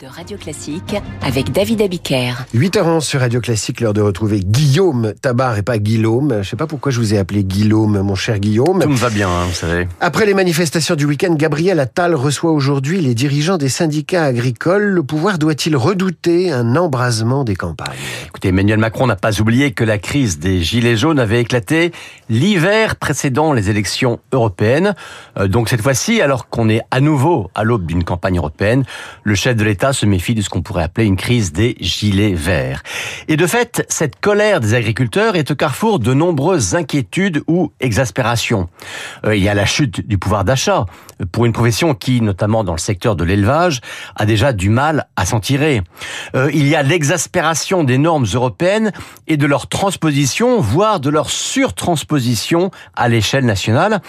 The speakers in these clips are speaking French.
de Radio Classique avec David Abiker. 8h11 sur Radio Classique, l'heure de retrouver Guillaume Tabar et pas Guillaume. Je sais pas pourquoi je vous ai appelé Guillaume, mon cher Guillaume. Tout me va bien, hein, vous savez. Après les manifestations du week-end, Gabriel Attal reçoit aujourd'hui les dirigeants des syndicats agricoles. Le pouvoir doit-il redouter un embrasement des campagnes? Écoutez, Emmanuel Macron n'a pas oublié que la crise des Gilets jaunes avait éclaté l'hiver précédent les élections européennes. Euh, donc cette fois-ci, alors qu'on est à nouveau à l'aube d'une campagne européenne, le chef de l'État se méfie de ce qu'on pourrait appeler une crise des gilets verts. Et de fait, cette colère des agriculteurs est au carrefour de nombreuses inquiétudes ou exaspérations. Euh, il y a la chute du pouvoir d'achat pour une profession qui, notamment dans le secteur de l'élevage, a déjà du mal à s'en tirer. Euh, il y a l'exaspération des normes européennes et de leur transposition, voire de leur surtransposition à l'échelle nationale.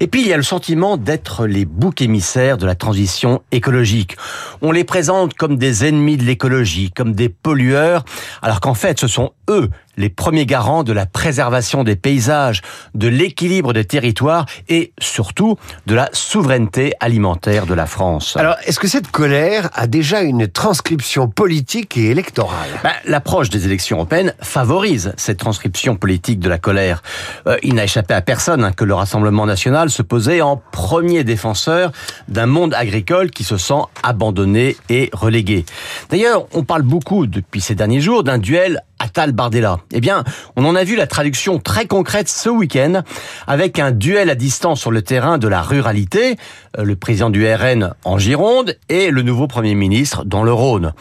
Et puis il y a le sentiment d'être les boucs émissaires de la transition écologique. On les présente comme des ennemis de l'écologie, comme des pollueurs, alors qu'en fait ce sont eux les premiers garants de la préservation des paysages, de l'équilibre des territoires et surtout de la souveraineté alimentaire de la France. Alors, est-ce que cette colère a déjà une transcription politique et électorale? Ben, L'approche des élections européennes favorise cette transcription politique de la colère. Euh, il n'a échappé à personne hein, que le Rassemblement national se posait en premier défenseur d'un monde agricole qui se sent abandonné et relégué. D'ailleurs, on parle beaucoup depuis ces derniers jours d'un duel Attal Bardella. Eh bien, on en a vu la traduction très concrète ce week-end avec un duel à distance sur le terrain de la ruralité, euh, le président du RN en Gironde et le nouveau Premier ministre dans le Rhône.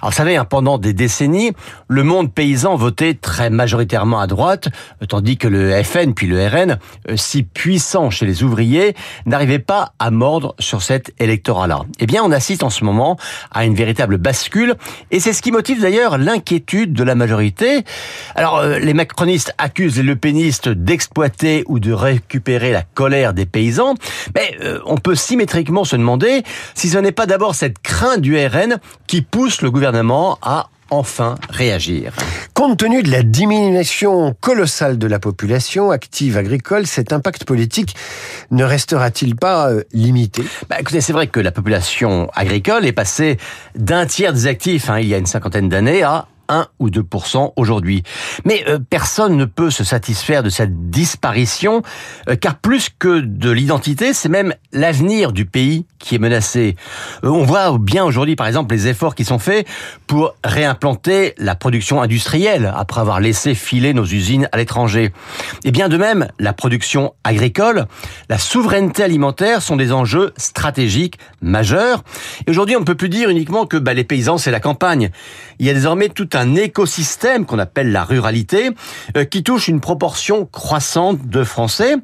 Alors, vous savez, hein, pendant des décennies, le monde paysan votait très majoritairement à droite, euh, tandis que le FN puis le RN, euh, si puissant chez les ouvriers, n'arrivait pas à mordre sur cet électorat-là. Eh bien, on assiste en ce moment à une véritable bascule et c'est ce qui motive d'ailleurs l'inquiétude de la majorité alors, euh, les macronistes accusent les lepénistes d'exploiter ou de récupérer la colère des paysans, mais euh, on peut symétriquement se demander si ce n'est pas d'abord cette crainte du RN qui pousse le gouvernement à enfin réagir. Compte tenu de la diminution colossale de la population active agricole, cet impact politique ne restera-t-il pas euh, limité? Bah, Écoutez, c'est vrai que la population agricole est passée d'un tiers des actifs hein, il y a une cinquantaine d'années à 1 ou 2 aujourd'hui. Mais euh, personne ne peut se satisfaire de cette disparition, euh, car plus que de l'identité, c'est même l'avenir du pays qui est menacé. Euh, on voit bien aujourd'hui, par exemple, les efforts qui sont faits pour réimplanter la production industrielle après avoir laissé filer nos usines à l'étranger. Et bien de même, la production agricole, la souveraineté alimentaire sont des enjeux stratégiques majeurs. Et aujourd'hui, on ne peut plus dire uniquement que bah, les paysans, c'est la campagne. Il y a désormais tout un écosystème qu'on appelle la ruralité, euh, qui touche une proportion croissante de Français.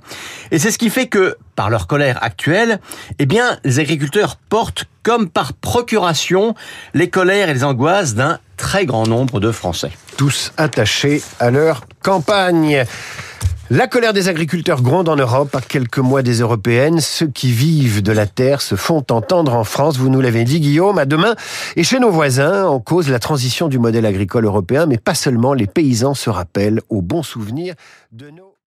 Et c'est ce qui fait que, par leur colère actuelle, eh bien, les agriculteurs portent comme par procuration les colères et les angoisses d'un très grand nombre de Français. Tous attachés à leur campagne. La colère des agriculteurs gronde en Europe à quelques mois des européennes. Ceux qui vivent de la terre se font entendre en France. Vous nous l'avez dit, Guillaume, à demain. Et chez nos voisins, en cause la transition du modèle agricole européen, mais pas seulement. Les paysans se rappellent aux bons souvenirs de nos